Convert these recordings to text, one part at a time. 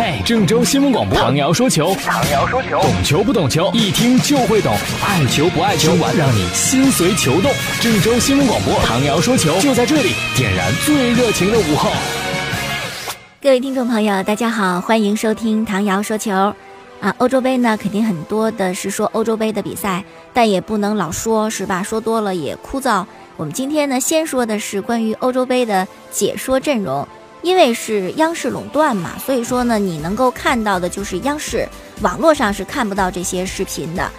嘿，郑州新闻广播，唐瑶说球，唐瑶说球，懂球不懂球，一听就会懂，爱球不爱球，让你心随球动。郑州新闻广播，唐瑶说球，就在这里，点燃最热情的午后。各位听众朋友，大家好，欢迎收听唐瑶说球。啊，欧洲杯呢，肯定很多的是说欧洲杯的比赛，但也不能老说，是吧？说多了也枯燥。我们今天呢，先说的是关于欧洲杯的解说阵容。因为是央视垄断嘛，所以说呢，你能够看到的就是央视，网络上是看不到这些视频的。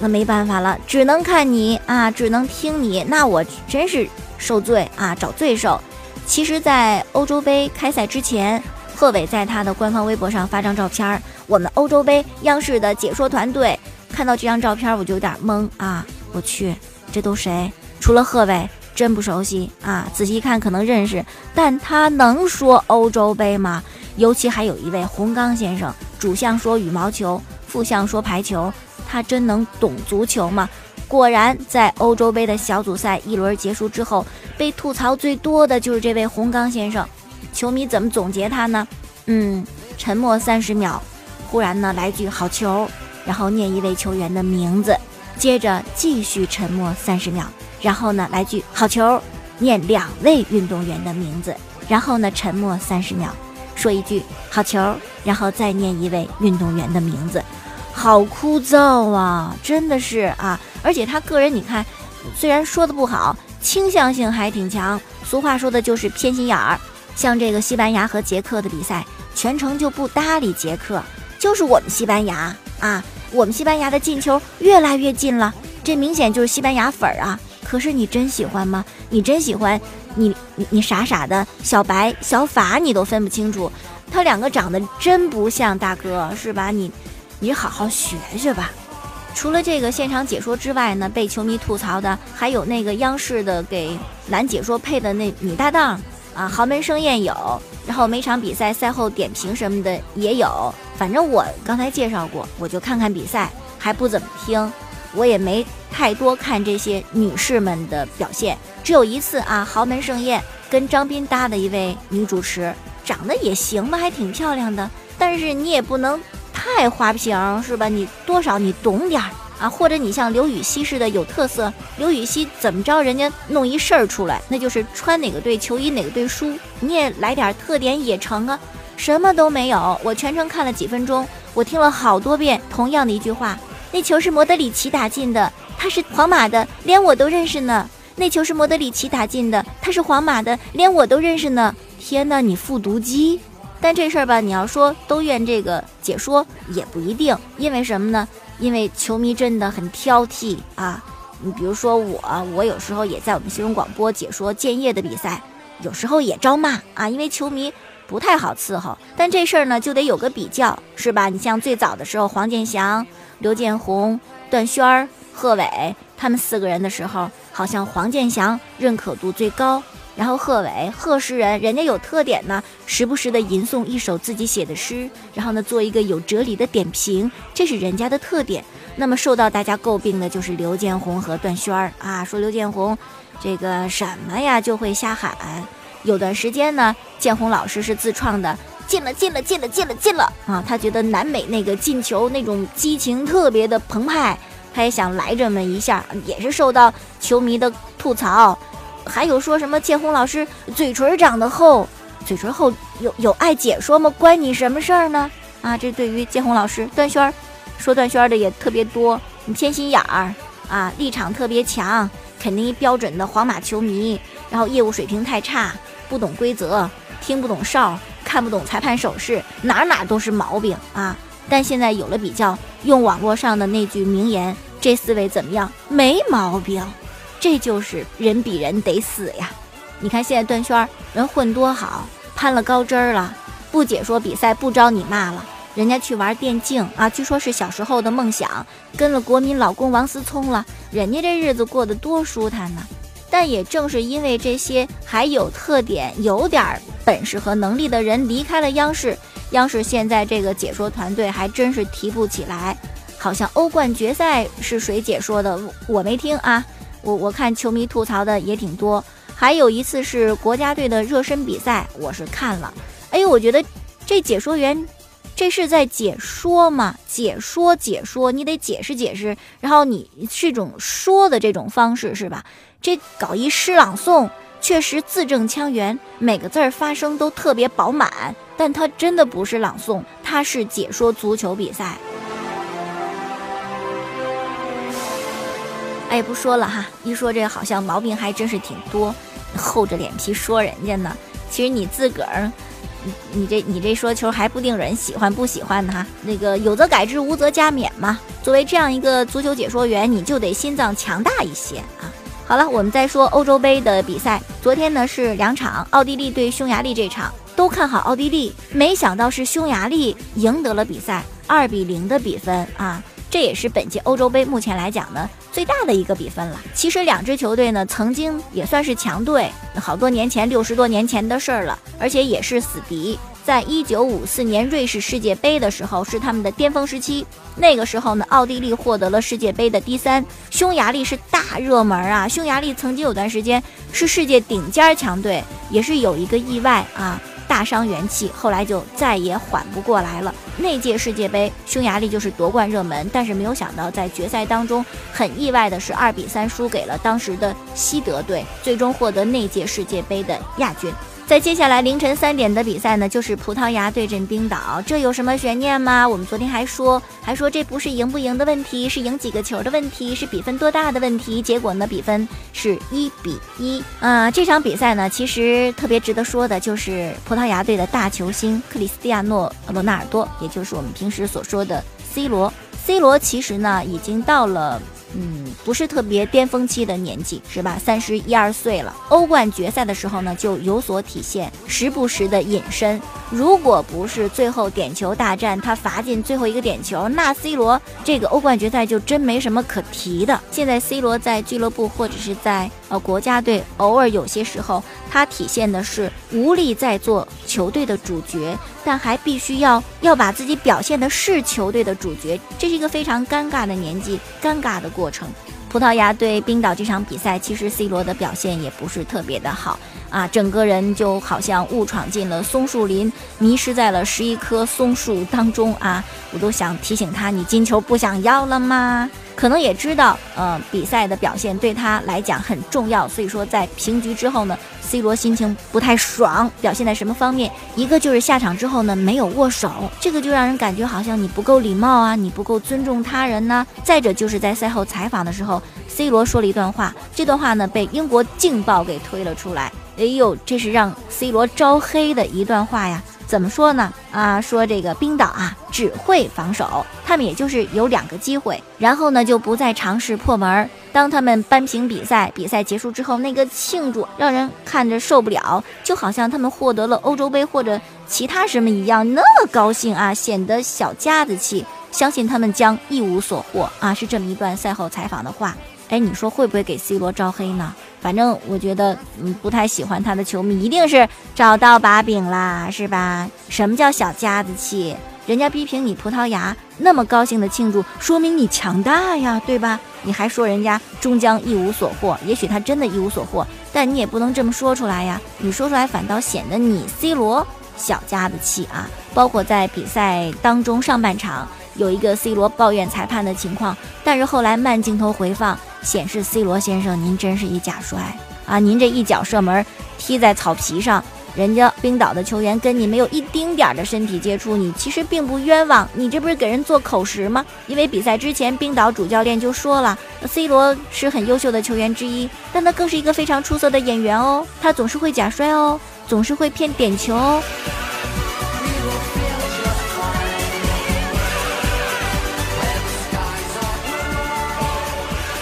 那没办法了，只能看你啊，只能听你。那我真是受罪啊，找罪受。其实，在欧洲杯开赛之前，贺炜在他的官方微博上发张照片，我们欧洲杯央视的解说团队看到这张照片，我就有点懵啊！我去，这都谁？除了贺炜。真不熟悉啊！仔细看可能认识，但他能说欧洲杯吗？尤其还有一位洪刚先生，主项说羽毛球，副项说排球，他真能懂足球吗？果然，在欧洲杯的小组赛一轮结束之后，被吐槽最多的就是这位洪刚先生。球迷怎么总结他呢？嗯，沉默三十秒，忽然呢来句好球，然后念一位球员的名字，接着继续沉默三十秒。然后呢，来句好球，念两位运动员的名字，然后呢，沉默三十秒，说一句好球，然后再念一位运动员的名字，好枯燥啊，真的是啊！而且他个人，你看，虽然说的不好，倾向性还挺强。俗话说的就是偏心眼儿。像这个西班牙和捷克的比赛，全程就不搭理捷克，就是我们西班牙啊，我们西班牙的进球越来越近了，这明显就是西班牙粉儿啊。可是你真喜欢吗？你真喜欢？你你你傻傻的小白小法你都分不清楚，他两个长得真不像大哥是吧？你你好好学学吧。除了这个现场解说之外呢，被球迷吐槽的还有那个央视的给男解说配的那女搭档啊，豪门盛宴有，然后每场比赛赛后点评什么的也有。反正我刚才介绍过，我就看看比赛，还不怎么听。我也没太多看这些女士们的表现，只有一次啊，豪门盛宴跟张斌搭的一位女主持，长得也行吧，还挺漂亮的。但是你也不能太花瓶是吧？你多少你懂点儿啊，或者你像刘禹锡似的有特色。刘禹锡怎么着，人家弄一事儿出来，那就是穿哪个队球衣哪个队输，你也来点特点也成啊。什么都没有，我全程看了几分钟，我听了好多遍同样的一句话。那球是莫德里奇打进的，他是皇马的，连我都认识呢。那球是莫德里奇打进的，他是皇马的，连我都认识呢。天哪，你复读机！但这事儿吧，你要说都怨这个解说也不一定，因为什么呢？因为球迷真的很挑剔啊。你比如说我，我有时候也在我们新闻广播解说建业的比赛，有时候也招骂啊，因为球迷不太好伺候。但这事儿呢，就得有个比较，是吧？你像最早的时候，黄健翔。刘建宏、段轩、贺炜他们四个人的时候，好像黄健翔认可度最高。然后贺炜、贺诗人，人家有特点呢，时不时的吟诵一首自己写的诗，然后呢做一个有哲理的点评，这是人家的特点。那么受到大家诟病的就是刘建宏和段轩儿啊，说刘建宏这个什么呀就会瞎喊。有段时间呢，建宏老师是自创的。进了，进了，进了，进了，进了啊！他觉得南美那个进球那种激情特别的澎湃，他也想来这么一下，也是受到球迷的吐槽。还有说什么建宏老师嘴唇长得厚，嘴唇厚有有爱解说吗？关你什么事儿呢？啊，这对于建宏老师，段轩儿说段轩儿的也特别多，你偏心眼儿啊，立场特别强，肯定一标准的皇马球迷，然后业务水平太差，不懂规则，听不懂哨。看不懂裁判手势，哪哪都是毛病啊！但现在有了比较，用网络上的那句名言，这四位怎么样？没毛病，这就是人比人得死呀！你看现在段轩人混多好，攀了高枝儿了，不解说比赛，不招你骂了，人家去玩电竞啊，据说是小时候的梦想，跟了国民老公王思聪了，人家这日子过得多舒坦呢！但也正是因为这些还有特点、有点本事和能力的人离开了央视，央视现在这个解说团队还真是提不起来。好像欧冠决赛是谁解说的？我没听啊。我我看球迷吐槽的也挺多。还有一次是国家队的热身比赛，我是看了。哎呦，我觉得这解说员这是在解说吗？解说解说，你得解释解释，然后你是一种说的这种方式是吧？这搞一诗朗诵，确实字正腔圆，每个字儿发声都特别饱满，但它真的不是朗诵，它是解说足球比赛。哎，不说了哈，一说这好像毛病还真是挺多，厚着脸皮说人家呢。其实你自个儿，你这你这说球还不定人喜欢不喜欢呢哈。那个有则改之，无则加勉嘛。作为这样一个足球解说员，你就得心脏强大一些啊。好了，我们再说欧洲杯的比赛。昨天呢是两场，奥地利对匈牙利这场都看好奥地利，没想到是匈牙利赢得了比赛，二比零的比分啊。这也是本届欧洲杯目前来讲呢最大的一个比分了。其实两支球队呢曾经也算是强队，好多年前六十多年前的事儿了，而且也是死敌。在一九五四年瑞士世界杯的时候是他们的巅峰时期，那个时候呢奥地利获得了世界杯的第三，匈牙利是大热门啊。匈牙利曾经有段时间是世界顶尖强队，也是有一个意外啊。大伤元气，后来就再也缓不过来了。那届世界杯，匈牙利就是夺冠热门，但是没有想到在决赛当中，很意外的是二比三输给了当时的西德队，最终获得那届世界杯的亚军。在接下来凌晨三点的比赛呢，就是葡萄牙对阵冰岛，这有什么悬念吗？我们昨天还说，还说这不是赢不赢的问题，是赢几个球的问题，是比分多大的问题。结果呢，比分是一比一。啊，这场比赛呢，其实特别值得说的就是葡萄牙队的大球星克里斯蒂亚诺·罗纳尔多，也就是我们平时所说的 C 罗。C 罗其实呢，已经到了。嗯，不是特别巅峰期的年纪，是吧？三十一二岁了。欧冠决赛的时候呢，就有所体现，时不时的隐身。如果不是最后点球大战他罚进最后一个点球，那 C 罗这个欧冠决赛就真没什么可提的。现在 C 罗在俱乐部或者是在呃国家队，偶尔有些时候他体现的是无力在做球队的主角，但还必须要要把自己表现的是球队的主角，这是一个非常尴尬的年纪，尴尬的。过程，葡萄牙对冰岛这场比赛，其实 C 罗的表现也不是特别的好啊，整个人就好像误闯进了松树林，迷失在了十一棵松树当中啊！我都想提醒他，你金球不想要了吗？可能也知道，呃，比赛的表现对他来讲很重要，所以说在平局之后呢，C 罗心情不太爽，表现在什么方面？一个就是下场之后呢没有握手，这个就让人感觉好像你不够礼貌啊，你不够尊重他人呢。再者就是在赛后采访的时候，C 罗说了一段话，这段话呢被英国《镜报》给推了出来，哎呦，这是让 C 罗招黑的一段话呀。怎么说呢？啊，说这个冰岛啊只会防守，他们也就是有两个机会，然后呢就不再尝试破门。当他们扳平比赛，比赛结束之后，那个庆祝让人看着受不了，就好像他们获得了欧洲杯或者其他什么一样，那么高兴啊，显得小家子气。相信他们将一无所获啊，是这么一段赛后采访的话。哎，你说会不会给 C 罗招黑呢？反正我觉得，嗯，不太喜欢他的球迷一定是找到把柄啦，是吧？什么叫小家子气？人家逼平你葡萄牙，那么高兴的庆祝，说明你强大呀，对吧？你还说人家终将一无所获，也许他真的一无所获，但你也不能这么说出来呀。你说出来反倒显得你 C 罗小家子气啊。包括在比赛当中上半场有一个 C 罗抱怨裁判的情况，但是后来慢镜头回放。显示 C 罗先生，您真是一假摔啊！您这一脚射门，踢在草皮上，人家冰岛的球员跟你没有一丁点儿的身体接触，你其实并不冤枉，你这不是给人做口实吗？因为比赛之前，冰岛主教练就说了，C 罗是很优秀的球员之一，但他更是一个非常出色的演员哦，他总是会假摔哦，总是会骗点球哦。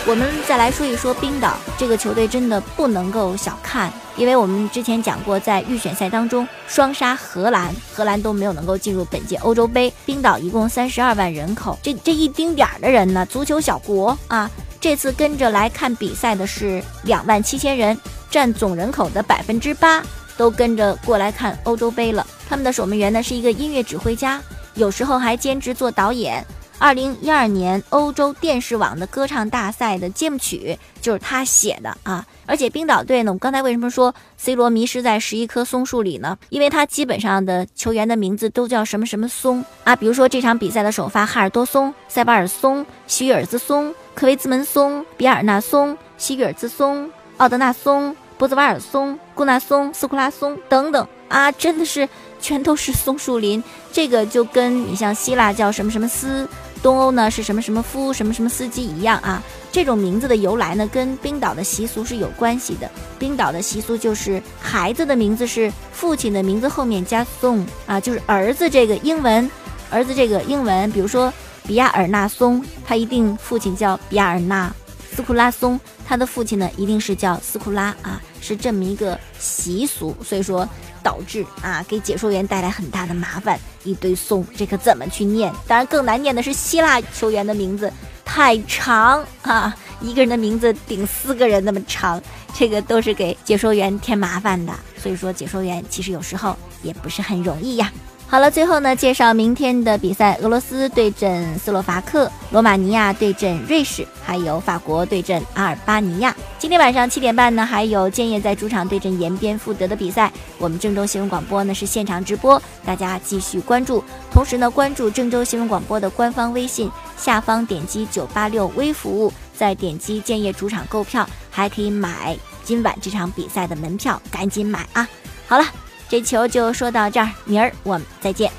我们再来说一说冰岛这个球队，真的不能够小看，因为我们之前讲过，在预选赛当中双杀荷兰，荷兰都没有能够进入本届欧洲杯。冰岛一共三十二万人口，这这一丁点儿的人呢，足球小国啊，这次跟着来看比赛的是两万七千人，占总人口的百分之八，都跟着过来看欧洲杯了。他们的守门员呢是一个音乐指挥家，有时候还兼职做导演。二零一二年欧洲电视网的歌唱大赛的节目曲就是他写的啊，而且冰岛队呢，我刚才为什么说 C 罗迷失在十一棵松树里呢？因为他基本上的球员的名字都叫什么什么松啊，比如说这场比赛的首发哈尔多松、塞巴尔松、希约尔兹松、科维兹门松、比尔纳松、希约尔兹松、奥德纳松、波兹瓦尔松、古纳松、斯库拉松等等啊，真的是全都是松树林。这个就跟你像希腊叫什么什么斯。东欧呢是什么什么夫什么什么司机一样啊？这种名字的由来呢，跟冰岛的习俗是有关系的。冰岛的习俗就是孩子的名字是父亲的名字后面加 son 啊，就是儿子这个英文，儿子这个英文，比如说比亚尔纳松，他一定父亲叫比亚尔纳。斯库拉松，他的父亲呢一定是叫斯库拉啊，是这么一个习俗，所以说导致啊给解说员带来很大的麻烦，一堆松，这可怎么去念？当然更难念的是希腊球员的名字太长啊，一个人的名字顶四个人那么长，这个都是给解说员添麻烦的，所以说解说员其实有时候也不是很容易呀。好了，最后呢，介绍明天的比赛：俄罗斯对阵斯洛伐克，罗马尼亚对阵瑞士，还有法国对阵阿尔巴尼亚。今天晚上七点半呢，还有建业在主场对阵延边富德的比赛。我们郑州新闻广播呢是现场直播，大家继续关注。同时呢，关注郑州新闻广播的官方微信，下方点击九八六微服务，再点击建业主场购票，还可以买今晚这场比赛的门票，赶紧买啊！好了。这球就说到这儿，明儿我们再见。